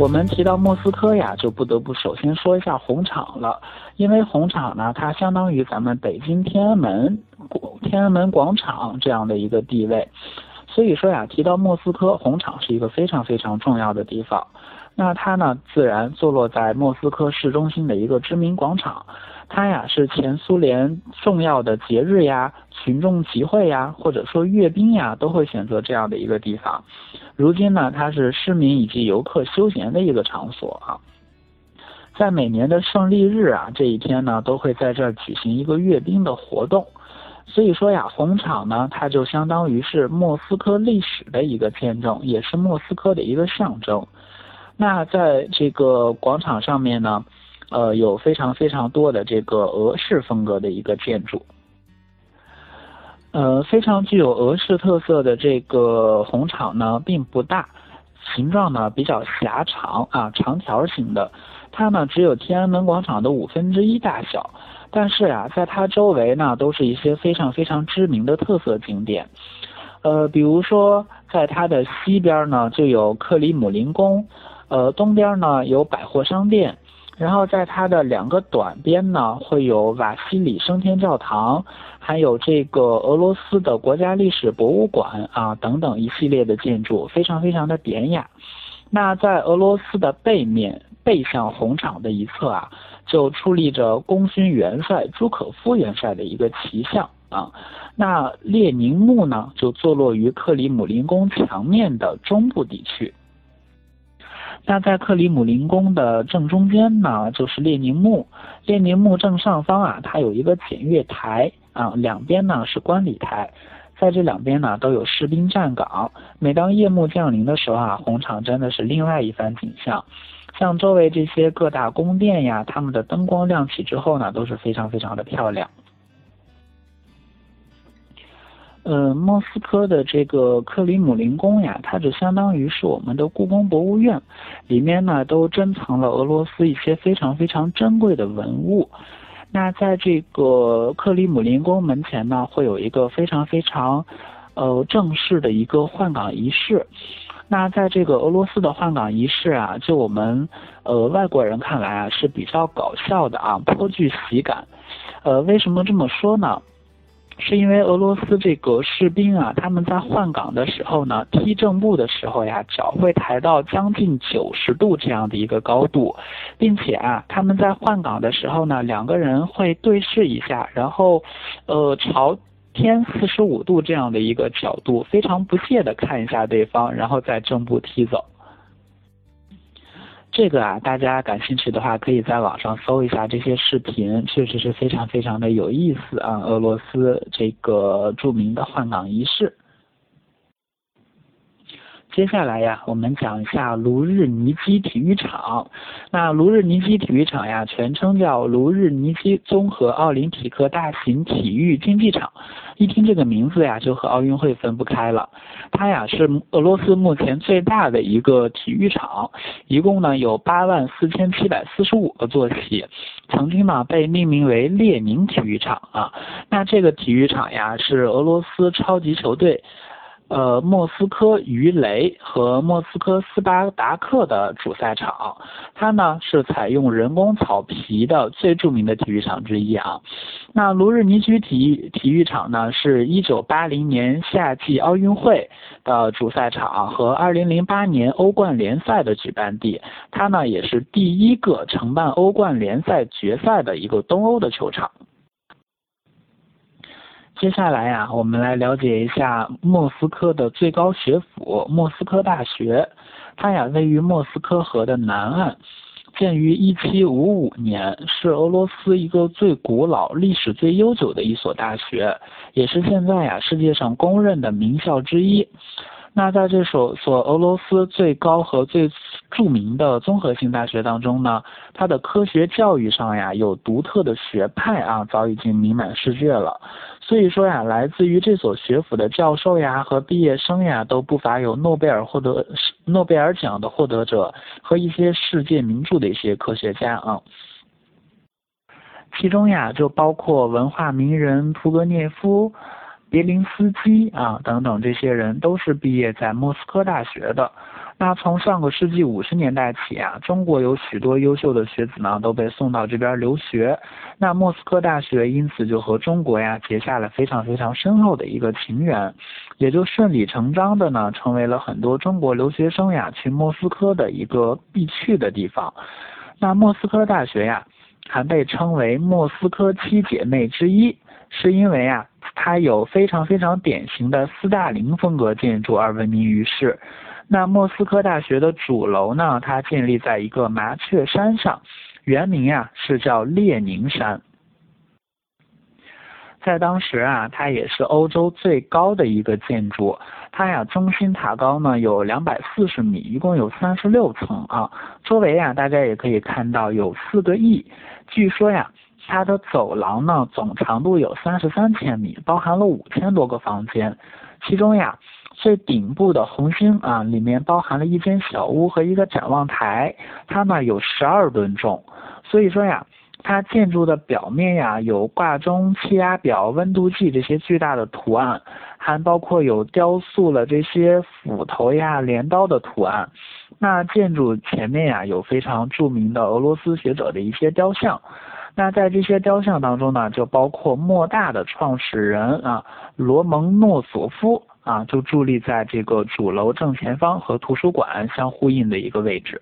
我们提到莫斯科呀，就不得不首先说一下红场了，因为红场呢，它相当于咱们北京天安门广天安门广场这样的一个地位，所以说呀，提到莫斯科，红场是一个非常非常重要的地方。那它呢，自然坐落在莫斯科市中心的一个知名广场。它呀是前苏联重要的节日呀、群众集会呀，或者说阅兵呀，都会选择这样的一个地方。如今呢，它是市民以及游客休闲的一个场所啊。在每年的胜利日啊这一天呢，都会在这儿举行一个阅兵的活动。所以说呀，红场呢，它就相当于是莫斯科历史的一个见证，也是莫斯科的一个象征。那在这个广场上面呢。呃，有非常非常多的这个俄式风格的一个建筑，呃，非常具有俄式特色的这个红场呢，并不大，形状呢比较狭长啊，长条形的，它呢只有天安门广场的五分之一大小，但是啊，在它周围呢都是一些非常非常知名的特色景点，呃，比如说在它的西边呢就有克里姆林宫，呃，东边呢有百货商店。然后在它的两个短边呢，会有瓦西里升天教堂，还有这个俄罗斯的国家历史博物馆啊等等一系列的建筑，非常非常的典雅。那在俄罗斯的背面背向红场的一侧啊，就矗立着功勋元帅朱可夫元帅的一个旗像啊。那列宁墓呢，就坐落于克里姆林宫墙面的中部地区。那在克里姆林宫的正中间呢，就是列宁墓。列宁墓正上方啊，它有一个检阅台啊，两边呢是观礼台，在这两边呢都有士兵站岗。每当夜幕降临的时候啊，红场真的是另外一番景象。像周围这些各大宫殿呀，它们的灯光亮起之后呢，都是非常非常的漂亮。呃，莫斯科的这个克里姆林宫呀，它就相当于是我们的故宫博物院，里面呢都珍藏了俄罗斯一些非常非常珍贵的文物。那在这个克里姆林宫门前呢，会有一个非常非常呃正式的一个换岗仪式。那在这个俄罗斯的换岗仪式啊，就我们呃外国人看来啊是比较搞笑的啊，颇具喜感。呃，为什么这么说呢？是因为俄罗斯这个士兵啊，他们在换岗的时候呢，踢正步的时候呀，脚会抬到将近九十度这样的一个高度，并且啊，他们在换岗的时候呢，两个人会对视一下，然后，呃，朝天四十五度这样的一个角度，非常不屑的看一下对方，然后再正步踢走。这个啊，大家感兴趣的话，可以在网上搜一下这些视频，确实是非常非常的有意思啊。俄罗斯这个著名的换岗仪式。接下来呀，我们讲一下卢日尼基体育场。那卢日尼基体育场呀，全称叫卢日尼基综合奥林匹克大型体育竞技场。一听这个名字呀，就和奥运会分不开了。它呀是俄罗斯目前最大的一个体育场，一共呢有八万四千七百四十五个坐席。曾经呢被命名为列宁体育场啊。那这个体育场呀是俄罗斯超级球队。呃，莫斯科鱼雷和莫斯科斯巴达克的主赛场，它呢是采用人工草皮的最著名的体育场之一啊。那卢日尼基体育体育场呢，是一九八零年夏季奥运会的主赛场和二零零八年欧冠联赛的举办地，它呢也是第一个承办欧冠联赛决赛的一个东欧的球场。接下来呀，我们来了解一下莫斯科的最高学府——莫斯科大学。它呀位于莫斯科河的南岸，建于一七五五年，是俄罗斯一个最古老、历史最悠久的一所大学，也是现在呀世界上公认的名校之一。那在这所所俄罗斯最高和最著名的综合性大学当中呢，它的科学教育上呀有独特的学派啊，早已经名满世界了。所以说呀，来自于这所学府的教授呀和毕业生呀，都不乏有诺贝尔获得诺贝尔奖的获得者和一些世界名著的一些科学家啊。其中呀，就包括文化名人屠格涅夫。别林斯基啊，等等这些人都是毕业在莫斯科大学的。那从上个世纪五十年代起啊，中国有许多优秀的学子呢都被送到这边留学，那莫斯科大学因此就和中国呀结下了非常非常深厚的一个情缘，也就顺理成章的呢成为了很多中国留学生呀去莫斯科的一个必去的地方。那莫斯科大学呀，还被称为莫斯科七姐妹之一，是因为啊，它有非常非常典型的斯大林风格建筑而闻名于世。那莫斯科大学的主楼呢，它建立在一个麻雀山上，原名呀是叫列宁山。在当时啊，它也是欧洲最高的一个建筑。它呀，中心塔高呢有两百四十米，一共有三十六层啊。周围呀，大家也可以看到有四个翼。据说呀，它的走廊呢总长度有三十三千米，包含了五千多个房间。其中呀，最顶部的红星啊，里面包含了一间小屋和一个展望台，它呢有十二吨重。所以说呀。它建筑的表面呀，有挂钟、气压表、温度计这些巨大的图案，还包括有雕塑了这些斧头呀、镰刀的图案。那建筑前面呀，有非常著名的俄罗斯学者的一些雕像。那在这些雕像当中呢，就包括莫大的创始人啊，罗蒙诺索夫啊，就伫立在这个主楼正前方和图书馆相呼应的一个位置。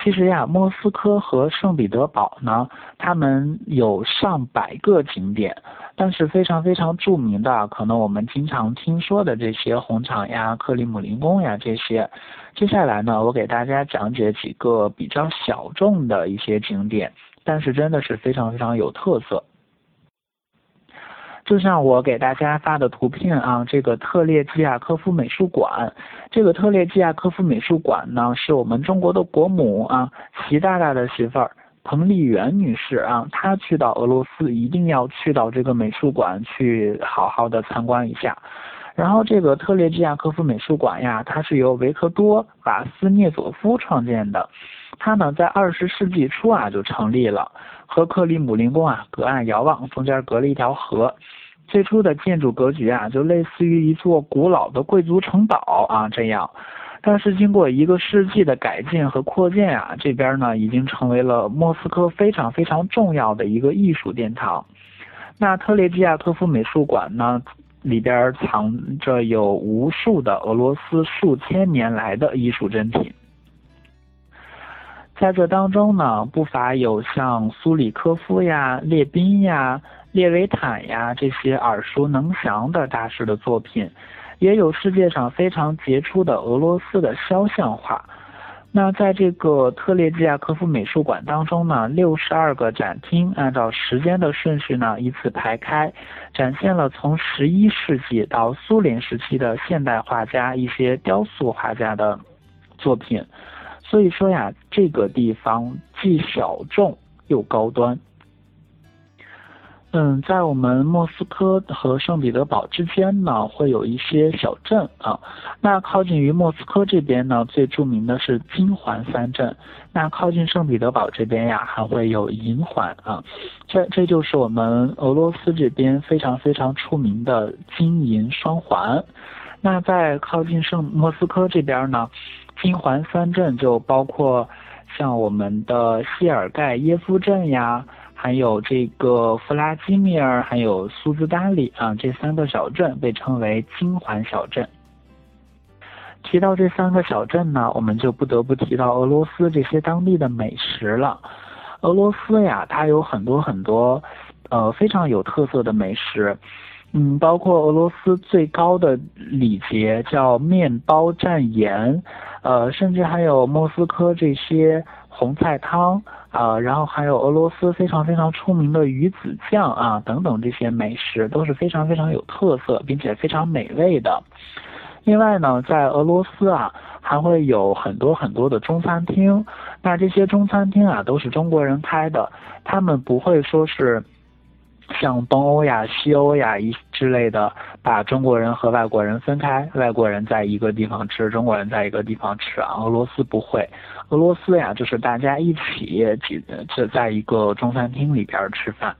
其实呀，莫斯科和圣彼得堡呢，他们有上百个景点，但是非常非常著名的，可能我们经常听说的这些红场呀、克里姆林宫呀这些。接下来呢，我给大家讲解几个比较小众的一些景点，但是真的是非常非常有特色。就像我给大家发的图片啊，这个特列季亚科夫美术馆，这个特列季亚科夫美术馆呢，是我们中国的国母啊，习大大的媳妇儿彭丽媛女士啊，她去到俄罗斯一定要去到这个美术馆去好好的参观一下。然后这个特列季亚科夫美术馆呀，它是由维克多瓦斯涅佐夫创建的，它呢在二十世纪初啊就成立了。和克里姆林宫啊隔岸遥望，中间隔了一条河。最初的建筑格局啊，就类似于一座古老的贵族城堡啊这样。但是经过一个世纪的改进和扩建啊，这边呢已经成为了莫斯科非常非常重要的一个艺术殿堂。那特列季亚科夫美术馆呢，里边藏着有无数的俄罗斯数千年来的艺术珍品。在这当中呢，不乏有像苏里科夫呀、列宾呀、列维坦呀这些耳熟能详的大师的作品，也有世界上非常杰出的俄罗斯的肖像画。那在这个特列季亚科夫美术馆当中呢，六十二个展厅按照时间的顺序呢依次排开，展现了从十一世纪到苏联时期的现代画家一些雕塑画家的作品。所以说呀，这个地方既小众又高端。嗯，在我们莫斯科和圣彼得堡之间呢，会有一些小镇啊。那靠近于莫斯科这边呢，最著名的是金环三镇。那靠近圣彼得堡这边呀，还会有银环啊。这这就是我们俄罗斯这边非常非常出名的金银双环。那在靠近圣莫斯科这边呢？金环三镇就包括像我们的谢尔盖耶夫镇呀，还有这个弗拉基米尔，还有苏兹达里啊，这三个小镇被称为金环小镇。提到这三个小镇呢，我们就不得不提到俄罗斯这些当地的美食了。俄罗斯呀，它有很多很多呃非常有特色的美食。嗯，包括俄罗斯最高的礼节叫面包蘸盐，呃，甚至还有莫斯科这些红菜汤啊，然后还有俄罗斯非常非常出名的鱼子酱啊等等这些美食都是非常非常有特色并且非常美味的。另外呢，在俄罗斯啊还会有很多很多的中餐厅，那这些中餐厅啊都是中国人开的，他们不会说是。像东欧呀、西欧呀一之类的，把中国人和外国人分开，外国人在一个地方吃，中国人在一个地方吃啊。俄罗斯不会，俄罗斯呀就是大家一起挤，这在一个中餐厅里边吃饭。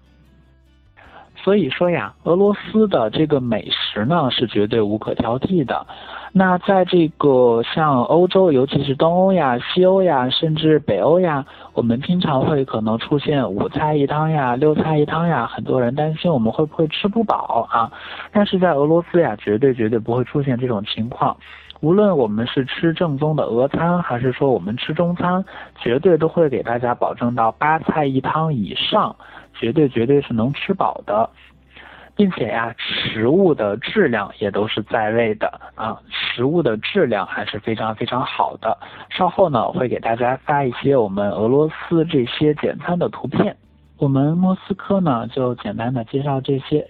所以说呀，俄罗斯的这个美食呢是绝对无可挑剔的。那在这个像欧洲，尤其是东欧呀、西欧呀，甚至北欧呀，我们经常会可能出现五菜一汤呀、六菜一汤呀，很多人担心我们会不会吃不饱啊。但是在俄罗斯呀，绝对绝对不会出现这种情况。无论我们是吃正宗的俄餐，还是说我们吃中餐，绝对都会给大家保证到八菜一汤以上，绝对绝对是能吃饱的。并且呀，食物的质量也都是在位的啊，食物的质量还是非常非常好的。稍后呢，我会给大家发一些我们俄罗斯这些简餐的图片。我们莫斯科呢，就简单的介绍这些，